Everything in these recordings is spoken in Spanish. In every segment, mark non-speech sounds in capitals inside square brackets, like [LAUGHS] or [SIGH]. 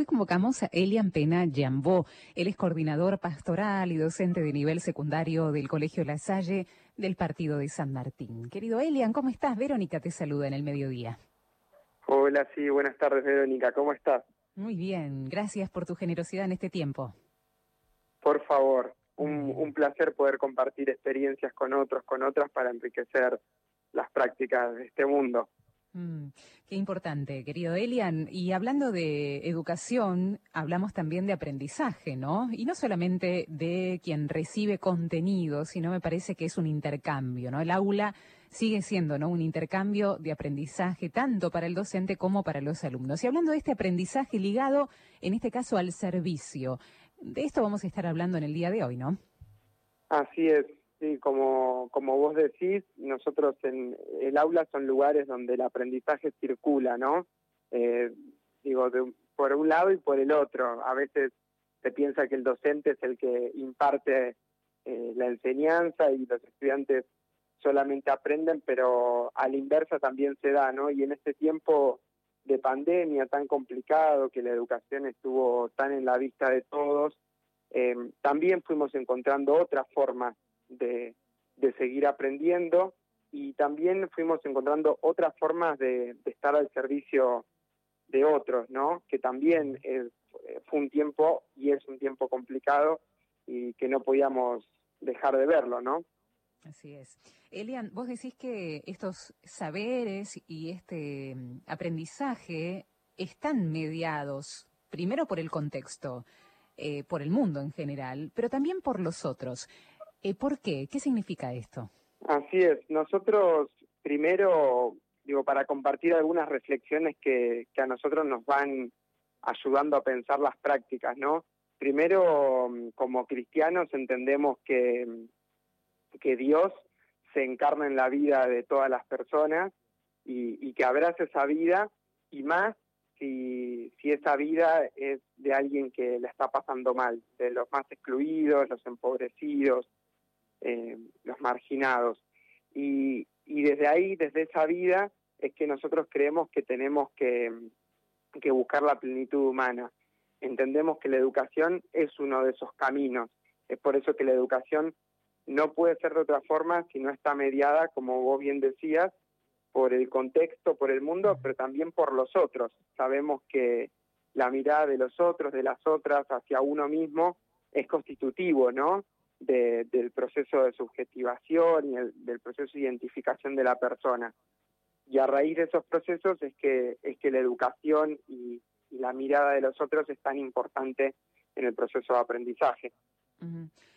Hoy convocamos a Elian Pena Yambó. Él es coordinador pastoral y docente de nivel secundario del Colegio La Salle del Partido de San Martín. Querido Elian, ¿cómo estás? Verónica te saluda en el mediodía. Hola, sí, buenas tardes, Verónica. ¿Cómo estás? Muy bien, gracias por tu generosidad en este tiempo. Por favor, un, un placer poder compartir experiencias con otros, con otras, para enriquecer las prácticas de este mundo. Mm, qué importante, querido Elian. Y hablando de educación, hablamos también de aprendizaje, ¿no? Y no solamente de quien recibe contenido, sino me parece que es un intercambio, ¿no? El aula sigue siendo, ¿no? Un intercambio de aprendizaje tanto para el docente como para los alumnos. Y hablando de este aprendizaje ligado, en este caso, al servicio, de esto vamos a estar hablando en el día de hoy, ¿no? Así es. Sí, como, como vos decís, nosotros en el aula son lugares donde el aprendizaje circula, ¿no? Eh, digo, por un lado y por el otro. A veces se piensa que el docente es el que imparte eh, la enseñanza y los estudiantes solamente aprenden, pero a la inversa también se da, ¿no? Y en este tiempo de pandemia tan complicado, que la educación estuvo tan en la vista de todos, eh, también fuimos encontrando otras formas de, seguir aprendiendo y también fuimos encontrando otras formas de, estar al servicio de otros, ¿no? Que también fue un tiempo y es un tiempo complicado y que no podíamos dejar de verlo, ¿no? Así es. Elian, vos decís que estos saberes y este mm, aprendizaje están mediados primero por el contexto, eh, por el mundo en general, pero también por los otros. Eh, ¿Por qué? ¿Qué significa esto? Así es. Nosotros, primero, digo, para compartir algunas reflexiones que, a nosotros nos van ayudando a pensar las prácticas, ¿no? Primero, como cristianos, entendemos que, que Dios se encarna en la vida de todas las personas y, que abraza esa vida y más si, si esa vida es de alguien que la está pasando mal, de los más excluidos, los empobrecidos, eh, los marginados. Y, y desde ahí, desde esa vida, es que nosotros creemos que tenemos que, que buscar la plenitud humana. Entendemos que la educación es uno de esos caminos. Es por eso que la educación no puede ser de otra forma si no está mediada, como vos bien decías, por el contexto, por el mundo, pero también por los otros. Sabemos que la mirada de los otros, de las otras, hacia uno mismo, es constitutivo, ¿no? Del proceso de subjetivación y del proceso de identificación de la persona. Y a raíz de esos procesos es que, es que la educación y, la mirada de los otros es tan importante en el proceso de aprendizaje.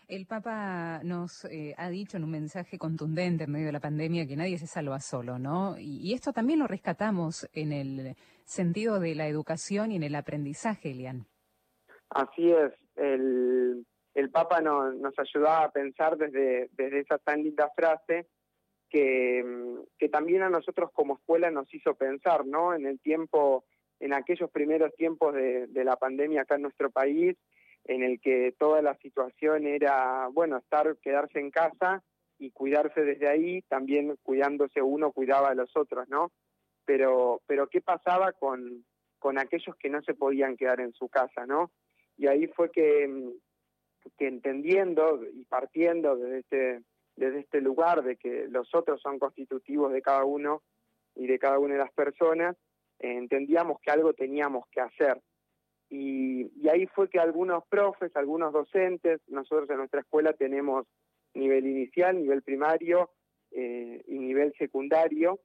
El Papa nos eh, ha dicho en un mensaje contundente en medio de la pandemia que nadie se salva solo, ¿no? Y, esto también lo rescatamos en el sentido de la educación y en el aprendizaje, Elian. Así es. El, el Papa nos ayudaba a pensar desde, desde esa tan linda frase que, que también a nosotros como escuela nos hizo pensar, ¿no? En el tiempo, en aquellos primeros tiempos de, de la pandemia acá en nuestro país, en el que toda la situación era, bueno, estar, quedarse en casa y cuidarse desde ahí, también cuidándose uno cuidaba a los otros, ¿no? Pero, pero ¿qué pasaba con, con aquellos que no se podían quedar en su casa, ¿no? Y ahí fue que, que entendiendo y partiendo desde este, desde este lugar de que los otros son constitutivos de cada uno y de cada una de las personas, eh, entendíamos que algo teníamos que hacer. Y, ahí fue que algunos profes, algunos docentes, nosotros en nuestra escuela tenemos nivel inicial, nivel primario eh, y nivel secundario,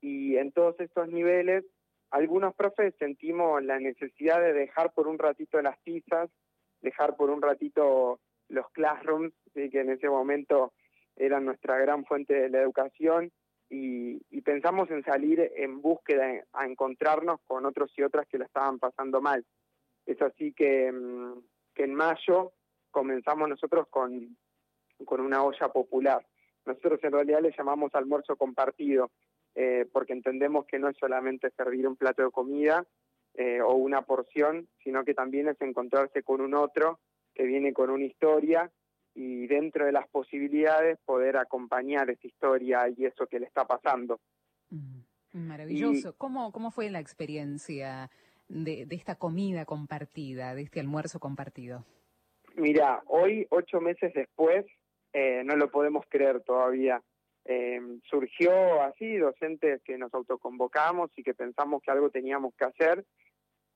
y en todos estos niveles algunos profes sentimos la necesidad de dejar por un ratito las tizas dejar por un ratito los classrooms, que en ese momento eran nuestra gran fuente de la educación, y, pensamos en salir en búsqueda, a encontrarnos con otros y otras que la estaban pasando mal. Es así que, mm, que en mayo comenzamos nosotros con, con una olla popular. Nosotros en realidad le llamamos almuerzo compartido, eh, porque entendemos que no es solamente servir un plato de comida, eh, o una porción, sino que también es encontrarse con un otro que viene con una historia y dentro de las posibilidades poder acompañar esa historia y eso que le está pasando. Maravilloso. ¿Cómo, ¿Cómo fue la experiencia de, esta comida compartida, de este almuerzo compartido? Mira, hoy, ocho meses después, eh, no lo podemos creer todavía. Eh, surgió así, docentes que nos autoconvocamos y que pensamos que algo teníamos que hacer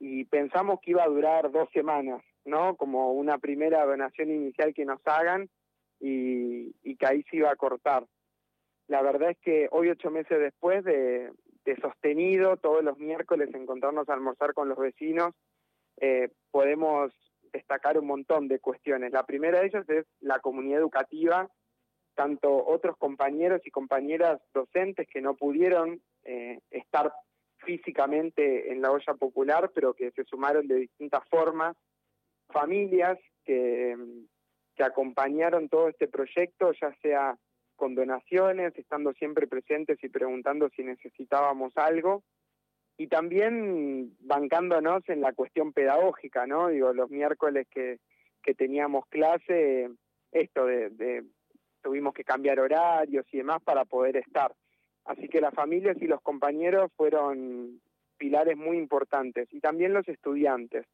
y pensamos que iba a durar dos semanas, ¿no? Como una primera donación inicial que nos hagan y, que ahí se iba a cortar. La verdad es que hoy, ocho meses después de, sostenido, todos los miércoles encontrarnos a almorzar con los vecinos, eh, podemos destacar un montón de cuestiones. La primera de ellas es la comunidad educativa, tanto otros compañeros y compañeras docentes que no pudieron eh, estar físicamente en la olla popular, pero que se sumaron de distintas formas, familias que, que acompañaron todo este proyecto, ya sea con donaciones, estando siempre presentes y preguntando si necesitábamos algo, y también bancándonos en la cuestión pedagógica, ¿no? Digo, los miércoles que, que teníamos clase, esto de, tuvimos que cambiar horarios y demás para poder estar. Así que las familias y los compañeros fueron pilares muy importantes, y también los estudiantes.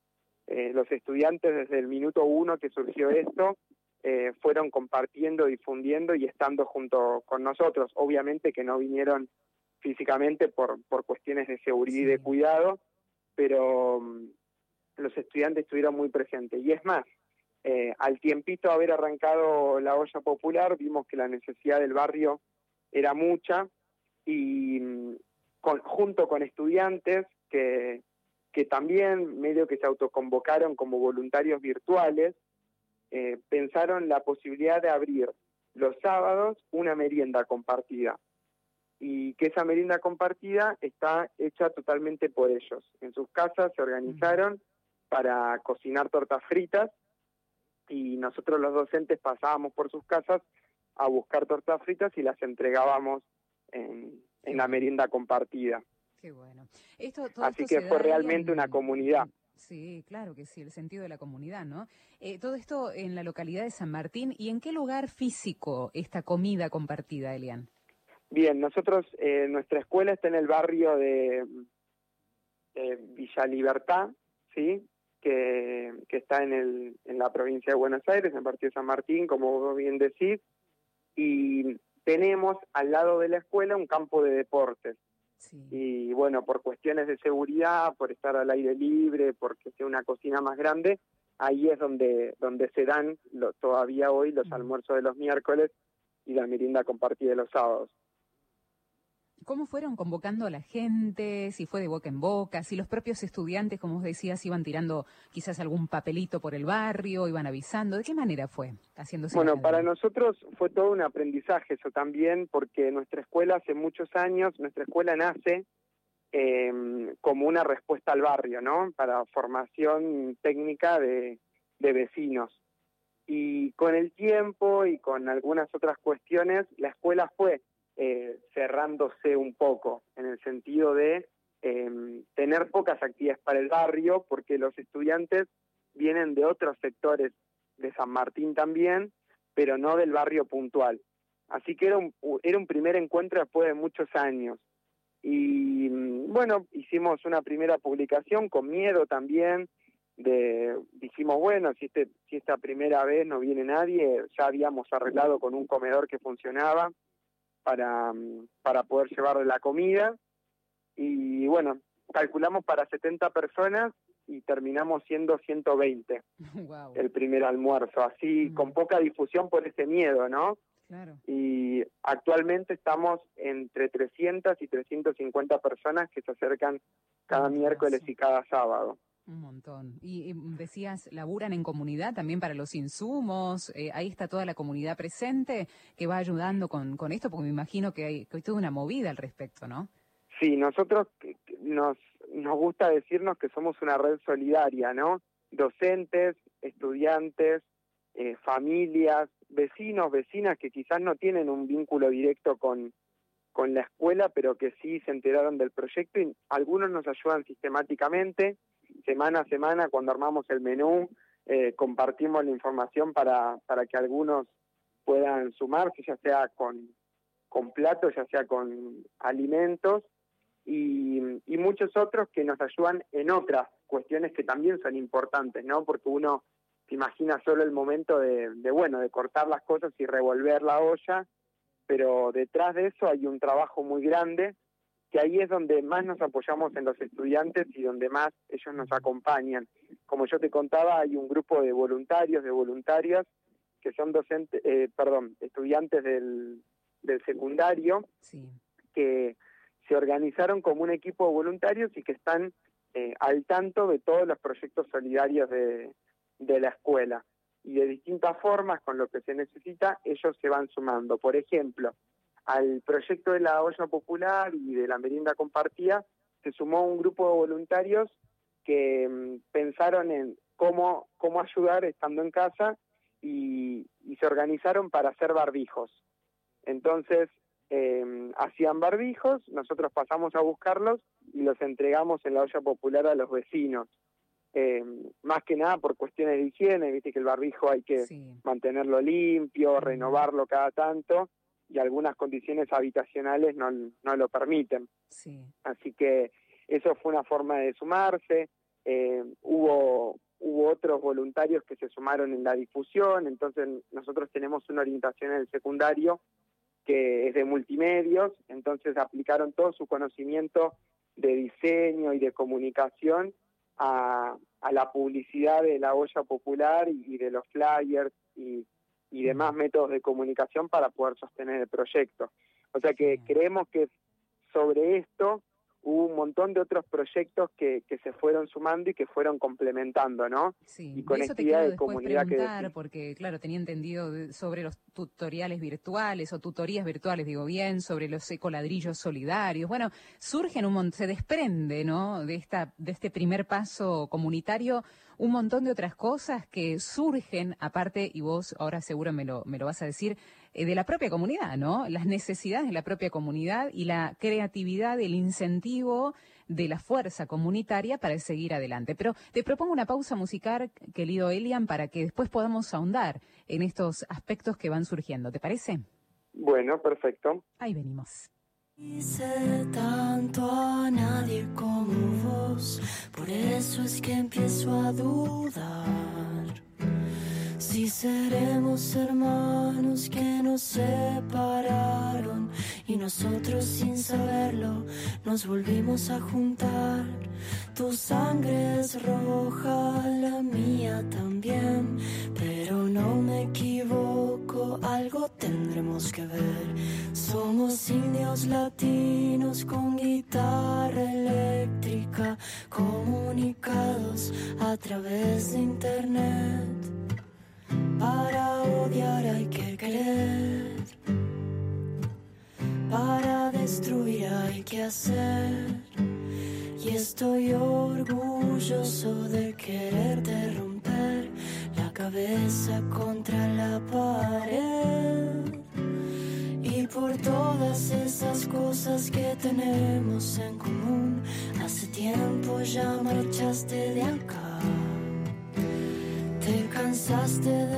Eh, los estudiantes desde el minuto uno que surgió esto, eh, fueron compartiendo, difundiendo y estando junto con nosotros. Obviamente que no vinieron físicamente por, por cuestiones de seguridad y de cuidado, pero mm, los estudiantes estuvieron muy presentes. Y es más, eh, al tiempito de haber arrancado la olla popular, vimos que la necesidad del barrio era mucha y junto con estudiantes que, que también medio que se autoconvocaron como voluntarios virtuales, eh, pensaron la posibilidad de abrir los sábados una merienda compartida y que esa merienda compartida está hecha totalmente por ellos. En sus casas se organizaron para cocinar tortas fritas y nosotros los docentes pasábamos por sus casas a buscar tortas fritas y las entregábamos en, la merienda compartida. Qué bueno. Esto, Así que fue realmente una comunidad. Sí, claro que sí, el sentido de la comunidad, ¿no? Eh, todo esto en la localidad de San Martín. ¿Y en qué lugar físico esta comida compartida, Elian? Bien, nosotros, eh, nuestra escuela está en el barrio de Villa Libertad, ¿sí? Que, que está en, el, en la provincia de Buenos Aires, en el partido de San Martín, como vos bien decís. Y tenemos al lado de la escuela un campo de deportes. Y bueno, por cuestiones de seguridad, por estar al aire libre, porque sea una cocina más grande, ahí es donde, donde se dan todavía hoy los almuerzos de los miércoles y la merienda compartida de los sábados. ¿Cómo fueron convocando a la gente? Si fue de boca en boca, si los propios estudiantes, como vos decías, iban tirando quizás algún papelito por el barrio, iban avisando. ¿De qué manera fue haciéndose? Bueno, para nosotros fue todo un aprendizaje eso también, porque nuestra escuela hace muchos años, nuestra escuela nace eh, como una respuesta al barrio, ¿no? Para formación técnica de, de vecinos. Y con el tiempo y con algunas otras cuestiones, la escuela fue eh, cerrándose un poco, en el sentido de em, tener pocas actividades para el barrio, porque los estudiantes vienen de otros sectores de San Martín también, pero no del barrio puntual. Así que era un, era un primer encuentro después de muchos años. Y mm, bueno, hicimos una primera publicación con miedo también, de dijimos, bueno, si, este, si esta primera vez no viene nadie, ya habíamos arreglado con un comedor que funcionaba, para, para poder llevar la comida. Y bueno, calculamos para 70 personas y terminamos siendo 120 [LAUGHS] el primer almuerzo, así con poca difusión por ese miedo, ¿no? Y actualmente estamos entre 300 y 350 personas que se acercan cada miércoles y cada sábado. Un montón. Y, decías, laburan en comunidad también para los insumos. Eh, ahí está toda la comunidad presente que va ayudando con, con esto, porque me imagino que hay, que toda una movida al respecto, ¿no? Sí, nosotros nos, nos gusta decirnos que somos una red solidaria, ¿no? Docentes, estudiantes, eh, familias, vecinos, vecinas que quizás no tienen un vínculo directo con, con la escuela, pero que sí se enteraron del proyecto y algunos nos ayudan sistemáticamente semana a semana cuando armamos el menú, eh, compartimos la información para, para que algunos puedan sumarse, ya sea con, con platos, ya sea con alimentos. y, muchos otros que nos ayudan en otras cuestiones que también son importantes, ¿no? Porque uno se imagina solo el momento de, de, bueno, de cortar las cosas y revolver la olla, pero detrás de eso hay un trabajo muy grande que ahí es donde más nos apoyamos en los estudiantes y donde más ellos nos acompañan. Como yo te contaba, hay un grupo de voluntarios, de voluntarias, que son docentes, eh, perdón, estudiantes del, del secundario, que se organizaron como un equipo de voluntarios y que están eh, al tanto de todos los proyectos solidarios de, de la escuela. Y de distintas formas, con lo que se necesita, ellos se van sumando. Por ejemplo, al proyecto de la olla popular y de la merienda compartida se sumó un grupo de voluntarios que mm, pensaron en cómo, cómo ayudar estando en casa y, se organizaron para hacer barbijos. Entonces, em, hacían barbijos, nosotros pasamos a buscarlos y los entregamos en la olla popular a los vecinos. Em, más que nada por cuestiones de higiene, viste que el barbijo hay que mantenerlo limpio, renovarlo cada tanto, y algunas condiciones habitacionales no, no lo permiten. Sí. Así que eso fue una forma de sumarse. Eh, hubo, hubo otros voluntarios que se sumaron en la difusión, entonces nosotros tenemos una orientación en el secundario que es de multimedios, entonces aplicaron todo su conocimiento de diseño y de comunicación a, a la publicidad de la olla popular y de los flyers y y demás métodos de comunicación para poder sostener el proyecto. O sea que creemos que sobre esto hubo un montón de otros proyectos que, que se fueron sumando y que fueron complementando, ¿no? Sí, y con eso de comunidad preguntar, porque claro, tenía entendido sobre los tutoriales virtuales o tutorías virtuales, digo bien, sobre los ecoladrillos solidarios. Bueno, surgen un montón, se desprende, ¿no? De esta de este primer paso comunitario un montón de otras cosas que surgen, aparte, y vos ahora seguro me lo, me lo vas a decir, eh, de la propia comunidad, ¿no? Las necesidades de la propia comunidad y la creatividad, el incentivo de la fuerza comunitaria para seguir adelante. Pero te propongo una pausa musical, querido Elian, para que después podamos ahondar en estos aspectos que van surgiendo. ¿Te parece? Bueno, perfecto. Ahí venimos. Hice tanto a nadie como vos, por eso es que empiezo a dudar. Si seremos hermanos que nos separaron y nosotros sin saberlo nos volvimos a juntar. Tu sangre es roja, la mía también, pero no me equivoco, algo tendremos que ver. Somos indios latinos con guitarra eléctrica, comunicados a través de internet. Para odiar hay que querer. Para destruir hay que hacer. Y estoy orgulloso de quererte romper la cabeza contra la pared. Y por todas esas cosas que tenemos en común, hace tiempo ya marchaste de acá. Te cansaste de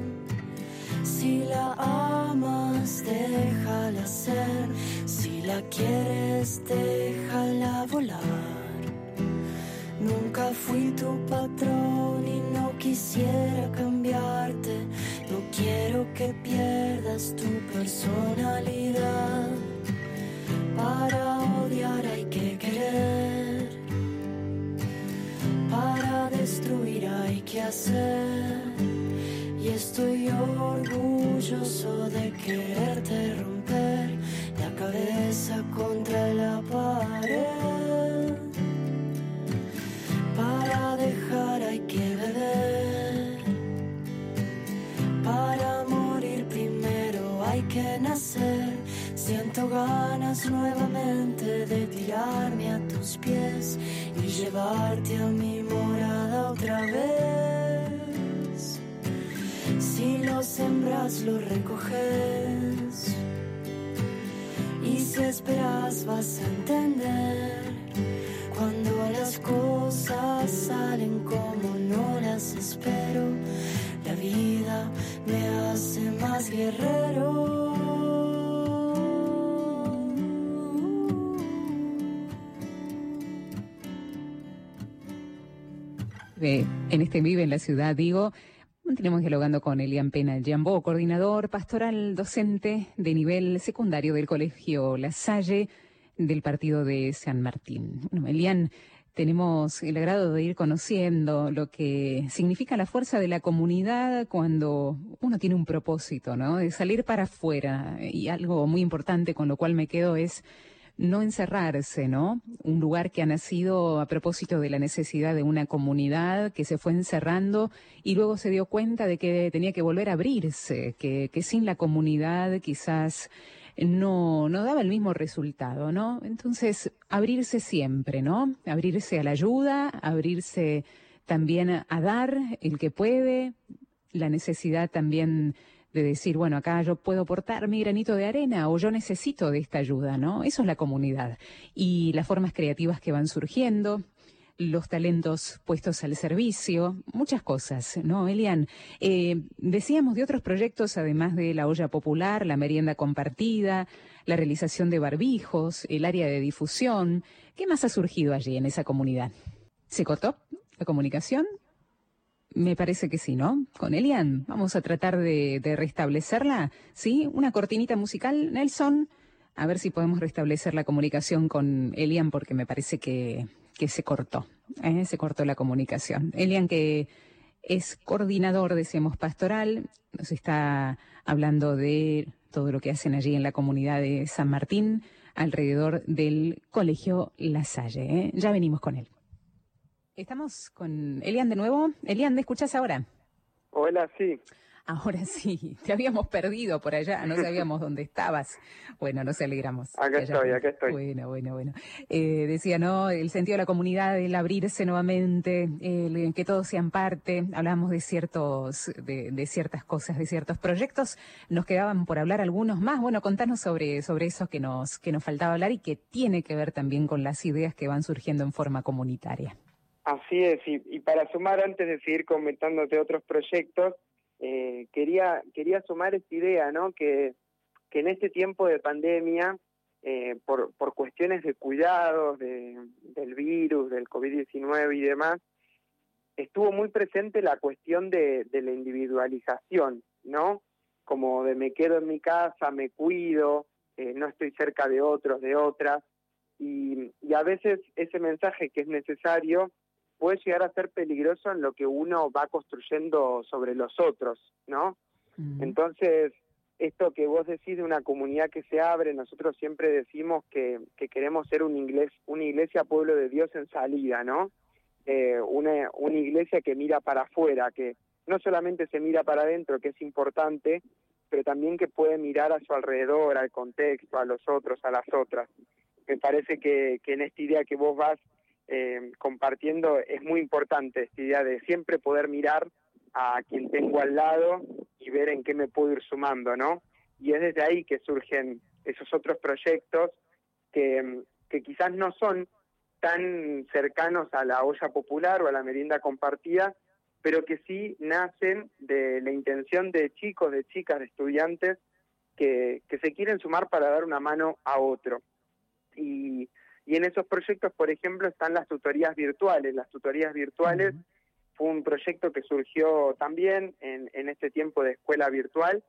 Si la amas, déjala ser. Si la quieres, déjala volar. Nunca fui tu patrón y no quisiera cambiarte. No quiero que pierdas tu personalidad. Para odiar hay que querer. Para destruir hay que hacer. Y estoy orgulloso de quererte romper la cabeza contra la pared. Para dejar hay que beber. Para morir primero hay que nacer. Siento ganas nuevamente de tirarme a tus pies y llevarte a mi morada otra vez. Si lo sembras, lo recoges. Y si esperas, vas a entender. Cuando las cosas salen como no las espero, la vida me hace más guerrero. en este Vive en la Ciudad, digo, tenemos dialogando con Elian Pena Jambó, coordinador pastoral docente de nivel secundario del Colegio La Salle del partido de San Martín. Bueno, Elian, tenemos el agrado de ir conociendo lo que significa la fuerza de la comunidad cuando uno tiene un propósito, ¿no? De salir para afuera. Y algo muy importante con lo cual me quedo es no encerrarse, ¿no? Un lugar que ha nacido a propósito de la necesidad de una comunidad que se fue encerrando y luego se dio cuenta de que tenía que volver a abrirse, que, sin la comunidad quizás no, no daba el mismo resultado, ¿no? Entonces, abrirse siempre, ¿no? Abrirse a la ayuda, abrirse también a dar el que puede, la necesidad también de decir, bueno, acá yo puedo portar mi granito de arena o yo necesito de esta ayuda, ¿no? Eso es la comunidad. Y las formas creativas que van surgiendo, los talentos puestos al servicio, muchas cosas, ¿no, Elian? Eh, decíamos de otros proyectos, además de la olla popular, la merienda compartida, la realización de barbijos, el área de difusión. ¿Qué más ha surgido allí en esa comunidad? ¿Se cortó la comunicación? Me parece que sí, ¿no? Con Elian. Vamos a tratar de, restablecerla. ¿Sí? Una cortinita musical, Nelson. A ver si podemos restablecer la comunicación con Elian porque me parece que, que se cortó. ¿eh? Se cortó la comunicación. Elian que es coordinador, decíamos, pastoral. Nos está hablando de todo lo que hacen allí en la comunidad de San Martín alrededor del Colegio La Salle. ¿eh? Ya venimos con él. Estamos con Elian de nuevo. Elian, ¿me escuchas ahora? Hola, sí. Ahora [LAUGHS] sí, te habíamos perdido por allá, no sabíamos [LAUGHS] dónde estabas. Bueno, nos alegramos. Acá estoy, acá estoy. Bueno, bueno, bueno. Eh, decía, ¿no? El sentido de la comunidad, el abrirse nuevamente, el, que todos sean parte. Hablábamos de ciertos, de, de, ciertas cosas, de ciertos proyectos. Nos quedaban por hablar algunos más. Bueno, contanos sobre, sobre esos que nos, que nos faltaba hablar y que tiene que ver también con las ideas que van surgiendo en forma comunitaria. Así es, y, para sumar, antes de seguir comentándote otros proyectos, eh, quería, quería sumar esta idea, ¿no? Que, que en este tiempo de pandemia, eh, por, por cuestiones de cuidados de, del virus, del COVID-19 y demás, estuvo muy presente la cuestión de, la individualización, ¿no? Como de me quedo en mi casa, me cuido, eh, no estoy cerca de otros, de otras, y a veces ese mensaje que es necesario puede llegar a ser peligroso en lo que uno va construyendo sobre los otros, ¿no? Entonces, esto que vos decís de una comunidad que se abre, nosotros siempre decimos que, que queremos ser un inglés, una iglesia pueblo de Dios en salida, ¿no? Eh, una, una iglesia que mira para afuera, que no solamente se mira para adentro, que es importante, pero también que puede mirar a su alrededor, al contexto, a los otros, a las otras. Me parece que, que en esta idea que vos vas eh, compartiendo es muy importante esta idea de siempre poder mirar a quien tengo al lado y ver en qué me puedo ir sumando, ¿no? Y es desde ahí que surgen esos otros proyectos que, que quizás no son tan cercanos a la olla popular o a la merienda compartida, pero que sí nacen de la intención de chicos, de chicas, de estudiantes que, que se quieren sumar para dar una mano a otro. Y y en esos proyectos, por ejemplo, están las tutorías virtuales. Las tutorías virtuales fue un proyecto que surgió también en, en este tiempo de escuela virtual,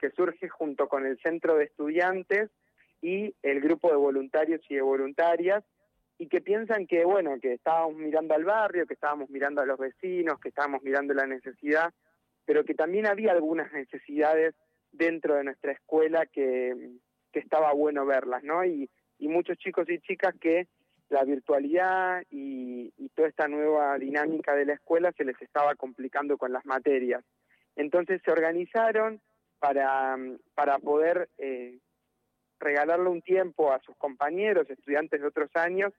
que surge junto con el centro de estudiantes y el grupo de voluntarios y de voluntarias, y que piensan que, bueno, que estábamos mirando al barrio, que estábamos mirando a los vecinos, que estábamos mirando la necesidad, pero que también había algunas necesidades dentro de nuestra escuela que, que estaba bueno verlas, ¿no? Y, y muchos chicos y chicas que la virtualidad y, toda esta nueva dinámica de la escuela se les estaba complicando con las materias. Entonces se organizaron para, para poder eh, regalarle un tiempo a sus compañeros, estudiantes de otros años,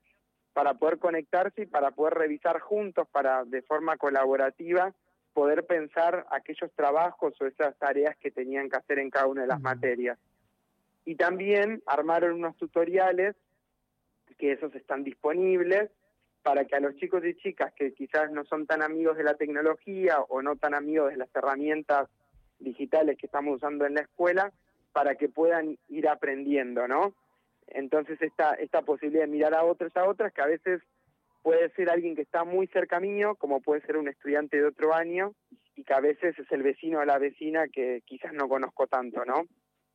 para poder conectarse y para poder revisar juntos, para de forma colaborativa poder pensar aquellos trabajos o esas tareas que tenían que hacer en cada una de las materias. Y también armaron unos tutoriales, que esos están disponibles, para que a los chicos y chicas que quizás no son tan amigos de la tecnología o no tan amigos de las herramientas digitales que estamos usando en la escuela, para que puedan ir aprendiendo, ¿no? Entonces esta, esta posibilidad de mirar a otros, a otras, que a veces puede ser alguien que está muy cerca mío, como puede ser un estudiante de otro año, y que a veces es el vecino o la vecina que quizás no conozco tanto, ¿no?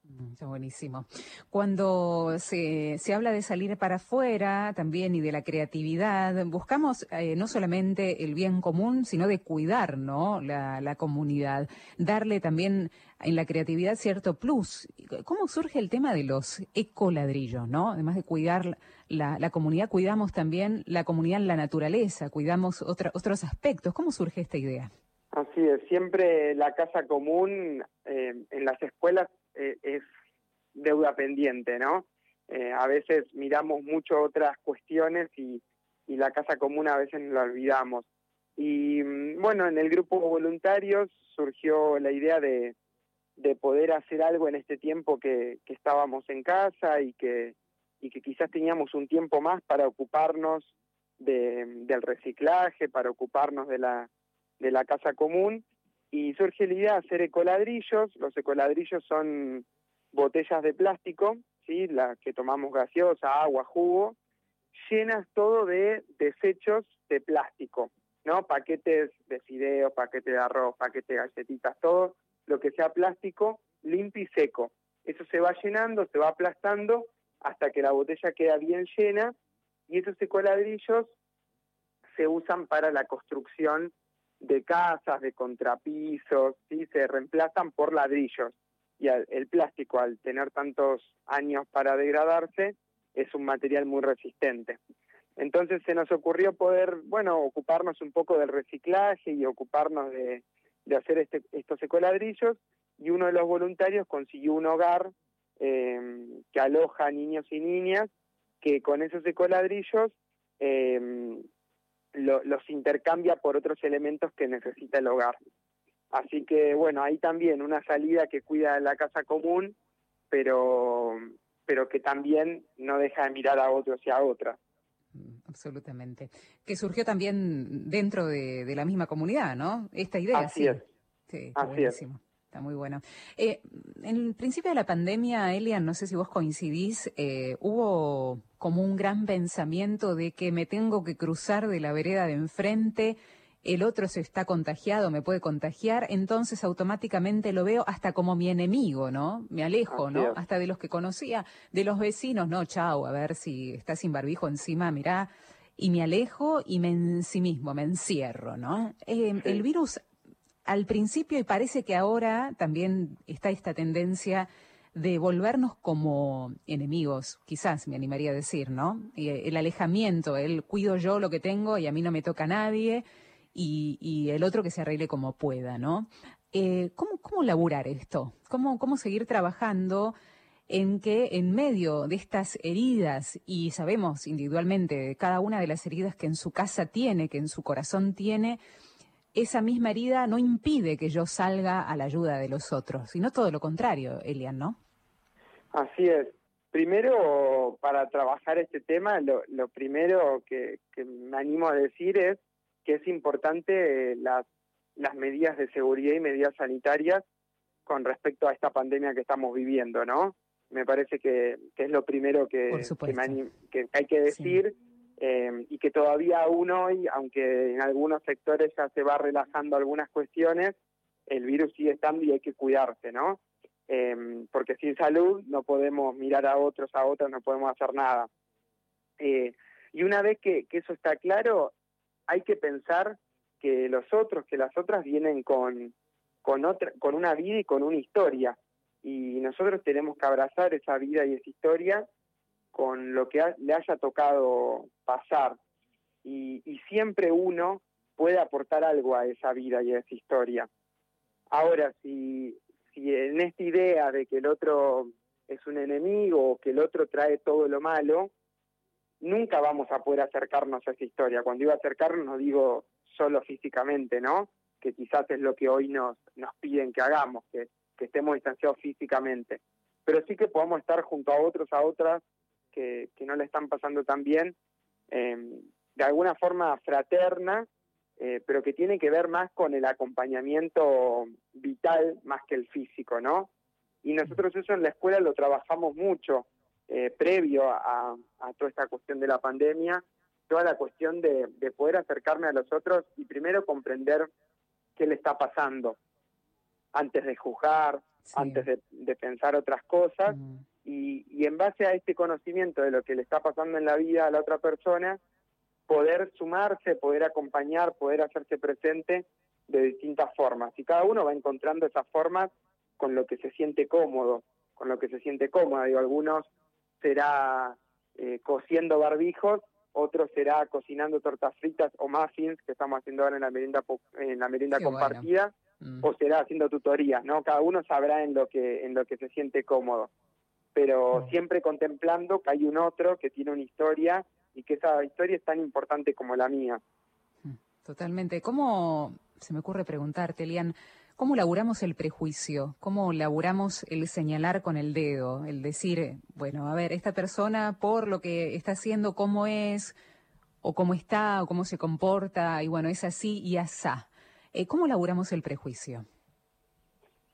Mm, está buenísimo. Cuando se, se habla de salir para afuera también y de la creatividad, buscamos eh, no solamente el bien común, sino de cuidar ¿no? la, la comunidad, darle también en la creatividad cierto plus. ¿Cómo surge el tema de los ecoladrillos? ¿no? Además de cuidar la, la comunidad, cuidamos también la comunidad en la naturaleza, cuidamos otra, otros aspectos. ¿Cómo surge esta idea? Así es, siempre la casa común eh, en las escuelas eh, es deuda pendiente, ¿no? Eh, a veces miramos mucho otras cuestiones y, y la casa común a veces la olvidamos. Y mm, bueno, en el grupo voluntarios surgió la idea de, de poder hacer algo en este tiempo que, que estábamos en casa y que, y que quizás teníamos un tiempo más para ocuparnos de, del reciclaje, para ocuparnos de la, de la casa común y surge la idea de hacer ecoladrillos. Los ecoladrillos son botellas de plástico, ¿sí? las que tomamos gaseosa, agua, jugo, llenas todo de desechos de plástico, ¿no? Paquetes de fideos, paquetes de arroz, paquetes de galletitas, todo lo que sea plástico, limpio y seco. Eso se va llenando, se va aplastando hasta que la botella queda bien llena y esos ecoladrillos se usan para la construcción de casas, de contrapisos, ¿sí? se reemplazan por ladrillos. Y el plástico, al tener tantos años para degradarse, es un material muy resistente. Entonces se nos ocurrió poder, bueno, ocuparnos un poco del reciclaje y ocuparnos de, de hacer este, estos ecoladrillos y uno de los voluntarios consiguió un hogar eh, que aloja a niños y niñas que con esos ecoladrillos eh, lo, los intercambia por otros elementos que necesita el hogar. Así que bueno, hay también una salida que cuida la casa común, pero, pero que también no deja de mirar a otros y a otras. Mm, absolutamente. Que surgió también dentro de, de la misma comunidad, ¿no? Esta idea. Así sí. es. Sí, Así buenísimo. Es. Está muy bueno. Eh, en el principio de la pandemia, Elian, no sé si vos coincidís, eh, hubo como un gran pensamiento de que me tengo que cruzar de la vereda de enfrente, el otro se está contagiado, me puede contagiar, entonces automáticamente lo veo hasta como mi enemigo, ¿no? Me alejo, ¿no? Hasta de los que conocía, de los vecinos, no, chao, a ver si está sin barbijo encima, mirá, y me alejo y me en sí mismo, me encierro, ¿no? Eh, sí. El virus al principio y parece que ahora también está esta tendencia de volvernos como enemigos, quizás me animaría a decir, ¿no? El alejamiento, el cuido yo lo que tengo y a mí no me toca nadie y, y el otro que se arregle como pueda, ¿no? Eh, ¿cómo, ¿Cómo laburar esto? ¿Cómo, ¿Cómo seguir trabajando en que en medio de estas heridas, y sabemos individualmente cada una de las heridas que en su casa tiene, que en su corazón tiene, esa misma herida no impide que yo salga a la ayuda de los otros, sino todo lo contrario, Elian, ¿no? Así es. Primero, para trabajar este tema, lo, lo primero que, que, me animo a decir es que es importante las, las medidas de seguridad y medidas sanitarias con respecto a esta pandemia que estamos viviendo, ¿no? Me parece que, que es lo primero que, que, me que hay que decir. Sí eh, y que todavía aún hoy, aunque en algunos sectores ya se va relajando algunas cuestiones, el virus sigue estando y hay que cuidarse, ¿no? Eh, porque sin salud no podemos mirar a otros, a otros, no podemos hacer nada. Eh, y una vez que, que, eso está claro, hay que pensar que los otros, que las otras vienen con, con, otra, con una vida y con una historia. Y nosotros tenemos que abrazar esa vida y esa historia con lo que le haya tocado pasar. Y, siempre uno puede aportar algo a esa vida y a esa historia. Ahora, si, si en esta idea de que el otro es un enemigo o que el otro trae todo lo malo, nunca vamos a poder acercarnos a esa historia. Cuando digo acercarnos no digo solo físicamente, ¿no? Que quizás es lo que hoy nos, nos piden que hagamos, que, que estemos distanciados físicamente. Pero sí que podamos estar junto a otros, a otras que, que no le están pasando tan bien, eh, de alguna forma fraterna, eh, pero que tiene que ver más con el acompañamiento vital más que el físico, ¿no? Y nosotros eso en la escuela lo trabajamos mucho eh, previo a, a, toda esta cuestión de la pandemia, toda la cuestión de, de, poder acercarme a los otros y primero comprender qué le está pasando antes de juzgar, sí. antes de, de, pensar otras cosas mm. Y, y en base a este conocimiento de lo que le está pasando en la vida a la otra persona, poder sumarse, poder acompañar, poder hacerse presente de distintas formas. Y cada uno va encontrando esas formas con lo que se siente cómodo, con lo que se siente cómoda. Digo, algunos será eh, cociendo barbijos, otros será cocinando tortas fritas o muffins, que estamos haciendo ahora en la merienda, en la merienda compartida, bueno. mm. o será haciendo tutorías, ¿no? Cada uno sabrá en lo que, en lo que se siente cómodo. Pero mm. siempre contemplando que hay un otro que tiene una historia y que esa historia es tan importante como la mía. Totalmente. ¿Cómo, se me ocurre preguntarte, Elian, cómo laburamos el prejuicio? ¿Cómo laburamos el señalar con el dedo? El decir, bueno, a ver, esta persona por lo que está haciendo, cómo es, o cómo está, o cómo se comporta, y bueno, es así y asá. Eh, ¿Cómo laburamos el prejuicio?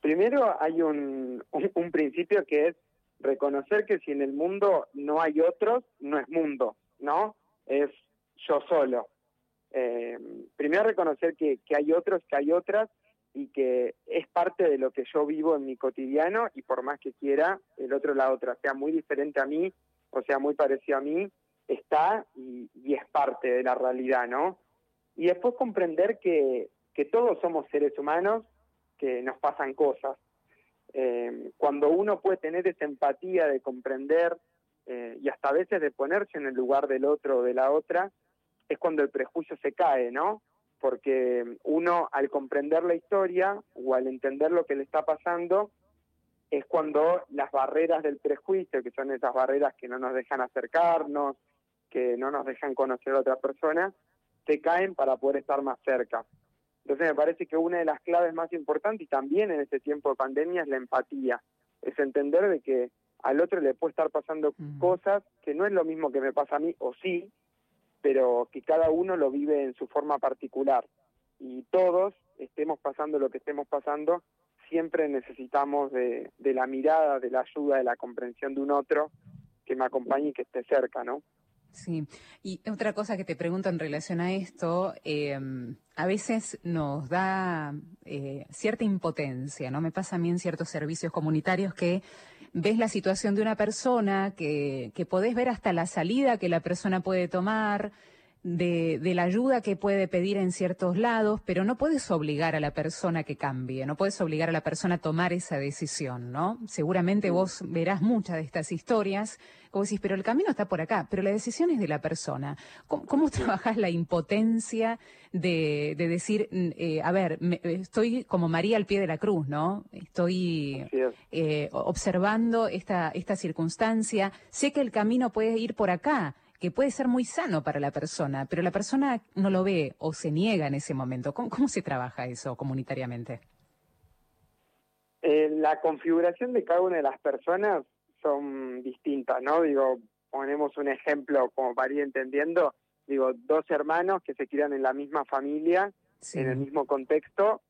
Primero hay un, un, un principio que es reconocer que si en el mundo no hay otros, no es mundo. ¿no? Es yo solo. Eh, primero reconocer que, que hay otros, que hay otras y que es parte de lo que yo vivo en mi cotidiano y por más que quiera, el otro la otra, sea muy diferente a mí o sea muy parecido a mí, está y, y es parte de la realidad, ¿no? Y después comprender que, que todos somos seres humanos, que nos pasan cosas. Eh, cuando uno puede tener esa empatía de comprender eh, y hasta a veces de ponerse en el lugar del otro o de la otra, es cuando el prejuicio se cae, ¿no? Porque uno al comprender la historia o al entender lo que le está pasando, es cuando las barreras del prejuicio, que son esas barreras que no nos dejan acercarnos, que no nos dejan conocer a otra persona, se caen para poder estar más cerca. Entonces me parece que una de las claves más importantes y también en este tiempo de pandemia es la empatía, es entender de que al otro le puede estar pasando cosas que no es lo mismo que me pasa a mí, o sí, pero que cada uno lo vive en su forma particular. Y todos, estemos pasando lo que estemos pasando, siempre necesitamos de, de la mirada, de la ayuda, de la comprensión de un otro que me acompañe y que esté cerca, ¿no? Sí, y otra cosa que te pregunto en relación a esto, eh, a veces nos da eh, cierta impotencia, ¿no? Me pasa a mí en ciertos servicios comunitarios que ves la situación de una persona, que, que podés ver hasta la salida que la persona puede tomar, de, de, la ayuda que puede pedir en ciertos lados, pero no puedes obligar a la persona que cambie, no puedes obligar a la persona a tomar esa decisión, ¿no? Seguramente vos verás muchas de estas historias, como decís, pero el camino está por acá, pero la decisión es de la persona. ¿Cómo, cómo trabajas la impotencia de, de decir, eh, a ver, me, estoy como María al pie de la cruz, ¿no? Estoy eh, observando esta, esta circunstancia, sé que el camino puede ir por acá, que puede ser muy sano para la persona, pero la persona no lo ve o se niega en ese momento. ¿Cómo, cómo se trabaja eso comunitariamente? Eh, la configuración de cada una de las personas son distintas, ¿no? Digo, ponemos un ejemplo como para ir entendiendo, digo, dos hermanos que se crian en la misma familia, sí. en el mismo contexto,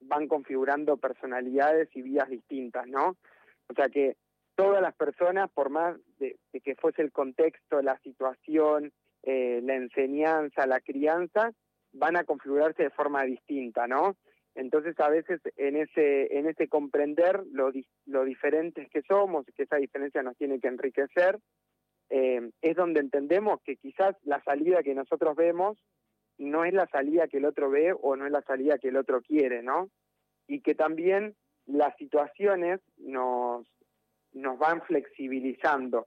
van configurando personalidades y vidas distintas, ¿no? O sea que todas las personas, por más de, que fuese el contexto, la situación, eh, la enseñanza, la crianza, van a configurarse de forma distinta, ¿no? Entonces a veces en ese en ese comprender lo, lo diferentes que somos, que esa diferencia nos tiene que enriquecer, eh, es donde entendemos que quizás la salida que nosotros vemos no es la salida que el otro ve o no es la salida que el otro quiere, ¿no? Y que también las situaciones nos, nos van flexibilizando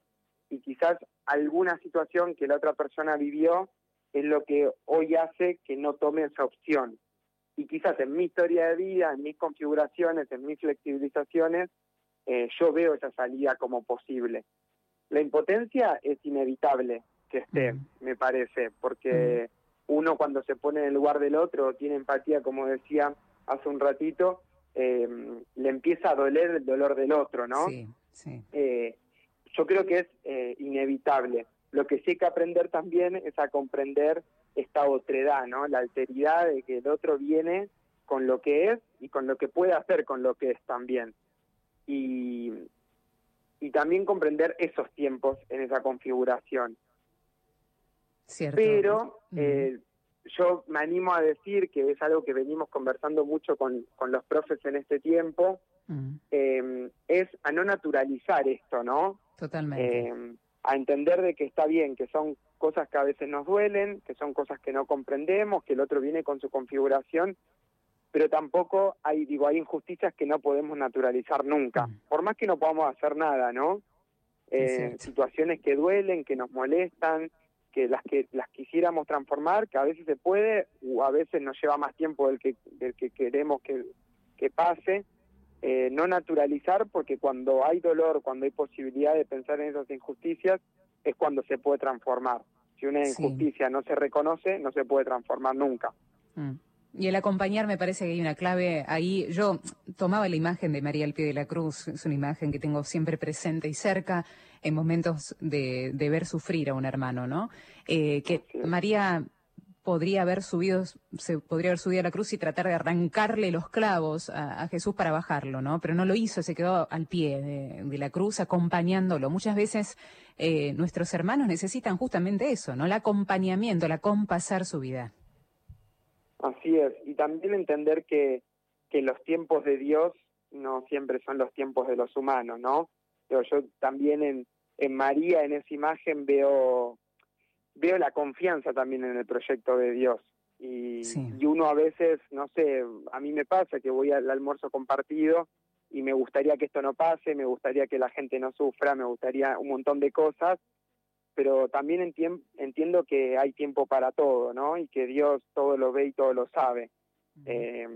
y quizás alguna situación que la otra persona vivió es lo que hoy hace que no tome esa opción. Y quizás en mi historia de vida, en mis configuraciones, en mis flexibilizaciones, eh, yo veo esa salida como posible. La impotencia es inevitable que esté, me parece, porque uno cuando se pone en el lugar del otro, tiene empatía, como decía hace un ratito, eh, le empieza a doler el dolor del otro, ¿no? Sí, sí. Eh, yo creo que es eh, inevitable. Lo que sí hay que aprender también es a comprender esta otredad, ¿no? La alteridad de que el otro viene con lo que es y con lo que puede hacer con lo que es también. Y, y también comprender esos tiempos en esa configuración. Cierto. Pero Mm. eh, yo me animo a decir que es algo que venimos conversando mucho con, con los profes en este tiempo, Mm, eh, es a no naturalizar esto, ¿no? Totalmente. Eh, a entender de que está bien, que son cosas que a veces nos duelen, que son cosas que no comprendemos, que el otro viene con su configuración, pero tampoco hay, digo, hay injusticias que no podemos naturalizar nunca, Mm. por más que no podamos hacer nada, ¿no? Eh, situaciones que duelen, que nos molestan, que las que las quisiéramos transformar, que a veces se puede o a veces nos lleva más tiempo del que del que queremos que, que pase. Eh, no naturalizar porque cuando hay dolor, cuando hay posibilidad de pensar en esas injusticias, es cuando se puede transformar. Si una Sí. injusticia no se reconoce, no se puede transformar nunca. Mm. Y el acompañar me parece que hay una clave ahí. Yo tomaba la imagen de María al pie de la cruz, es una imagen que tengo siempre presente y cerca en momentos de, de ver sufrir a un hermano, ¿no? Eh, que. María podría haber subido, se podría haber subido a la cruz y tratar de arrancarle los clavos a, Jesús para bajarlo, ¿no? Pero no lo hizo, se quedó al pie de, de la cruz acompañándolo. Muchas veces eh, nuestros hermanos necesitan justamente eso, ¿no? El acompañamiento, el acompasar su vida. Así es, y también entender que, que los tiempos de Dios no siempre son los tiempos de los humanos, ¿no? Pero yo también en, en María, en esa imagen, veo, veo la confianza también en el proyecto de Dios. Y, Sí. y uno a veces, no sé, a mí me pasa que voy al almuerzo compartido y me gustaría que esto no pase, me gustaría que la gente no sufra, me gustaría un montón de cosas, pero también entien- entiendo que hay tiempo para todo, ¿no? Y que Dios todo lo ve y todo lo sabe. Eh,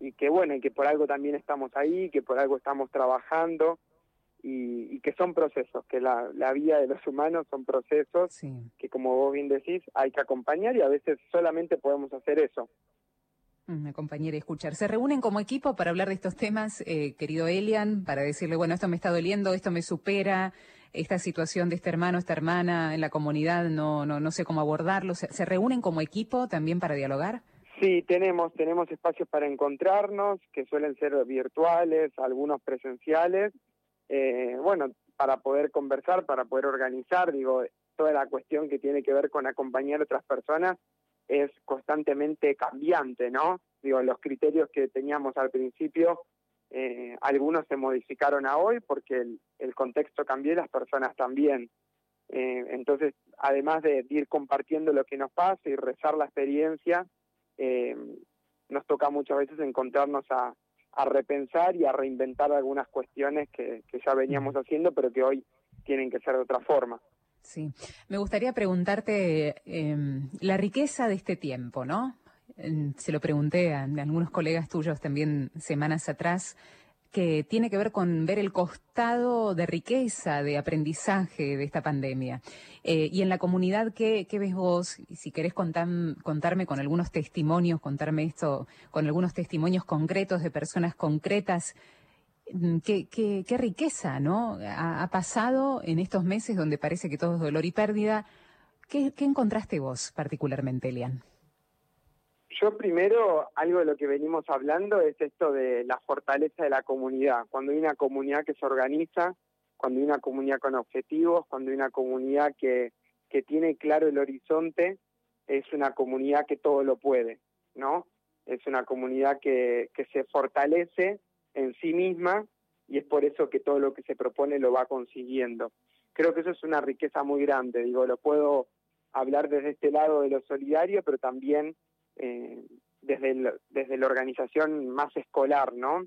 y que bueno, y que por algo también estamos ahí, que por algo estamos trabajando y, y que son procesos, que la, la vida de los humanos son procesos Sí. que como vos bien decís, hay que acompañar y a veces solamente podemos hacer eso. Una compañera y escuchar. Se reúnen como equipo para hablar de estos temas, eh, querido Elian, para decirle, bueno, esto me está doliendo, esto me supera, esta situación de este hermano, esta hermana en la comunidad, no, no, no sé cómo abordarlo. ¿Se, se reúnen como equipo también para dialogar? Sí, tenemos, tenemos espacios para encontrarnos, que suelen ser virtuales, algunos presenciales, eh, bueno, para poder conversar, para poder organizar, digo, toda la cuestión que tiene que ver con acompañar a otras personas es constantemente cambiante, ¿no? Digo, los criterios que teníamos al principio, eh, algunos se modificaron a hoy porque el, contexto cambió y las personas también. Eh, entonces, además de ir compartiendo lo que nos pasa y rezar la experiencia, eh, nos toca muchas veces encontrarnos a, a repensar y a reinventar algunas cuestiones que, que ya veníamos haciendo, pero que hoy tienen que ser de otra forma. Sí. Me gustaría preguntarte eh, la riqueza de este tiempo, ¿no? Se lo pregunté a, a algunos colegas tuyos también semanas atrás, que tiene que ver con ver el costado de riqueza, de aprendizaje de esta pandemia. Eh, y en la comunidad, ¿qué, ves vos? Si querés contar, contarme con algunos testimonios, contarme esto con algunos testimonios concretos de personas concretas, mm, qué, riqueza, ¿no? Ha, ha pasado en estos meses donde parece que todo es dolor y pérdida. ¿Qué, qué encontraste vos particularmente, Elian? Yo primero, algo de lo que venimos hablando es esto de la fortaleza de la comunidad. Cuando hay una comunidad que se organiza, cuando hay una comunidad con objetivos, cuando hay una comunidad que, que tiene claro el horizonte, es una comunidad que todo lo puede, ¿no? Es una comunidad que, que se fortalece en sí misma y es por eso que todo lo que se propone lo va consiguiendo. Creo que eso es una riqueza muy grande, digo, lo puedo hablar desde este lado de lo solidario, pero también eh, desde, desde la organización más escolar, ¿no?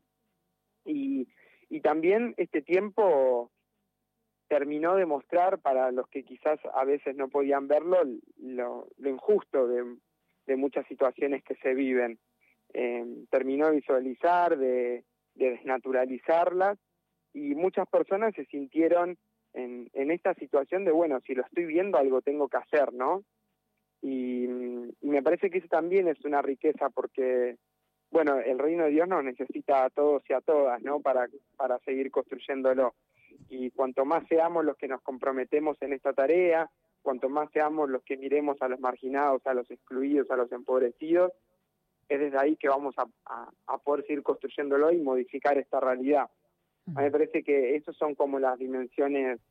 Y, y también este tiempo terminó de mostrar para los que quizás a veces no podían verlo lo, injusto de, de, muchas situaciones que se viven. Eh, terminó de visualizar, de, de desnaturalizarlas y muchas personas se sintieron en, en esta situación de, bueno, si lo estoy viendo, algo tengo que hacer, ¿no? Y, y me parece que eso también es una riqueza porque bueno, el reino de Dios nos necesita a todos y a todas, ¿no? Para, para seguir construyéndolo. Y cuanto más seamos los que nos comprometemos en esta tarea, cuanto más seamos los que miremos a los marginados, a los excluidos, a los empobrecidos, es desde ahí que vamos a, a, poder seguir construyéndolo y modificar esta realidad. A mí me parece que esas son como las dimensiones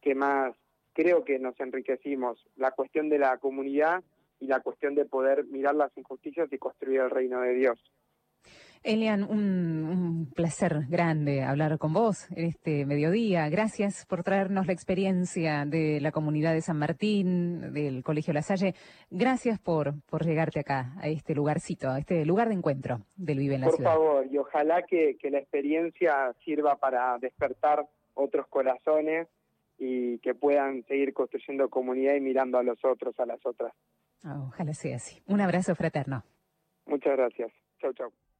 que más creo que nos enriquecimos, la cuestión de la comunidad y la cuestión de poder mirar las injusticias y construir el reino de Dios. Elian, un, placer grande hablar con vos en este mediodía. Gracias por traernos la experiencia de la comunidad de San Martín, del Colegio La Salle. Gracias por, por llegarte acá, a este lugarcito, a este lugar de encuentro del Vive en la Ciudad. Por favor, y ojalá que, que la experiencia sirva para despertar otros corazones y que puedan seguir construyendo comunidad y mirando a los otros, a las otras. ojalá sea así. Un abrazo fraterno. Muchas gracias. Chau, chau.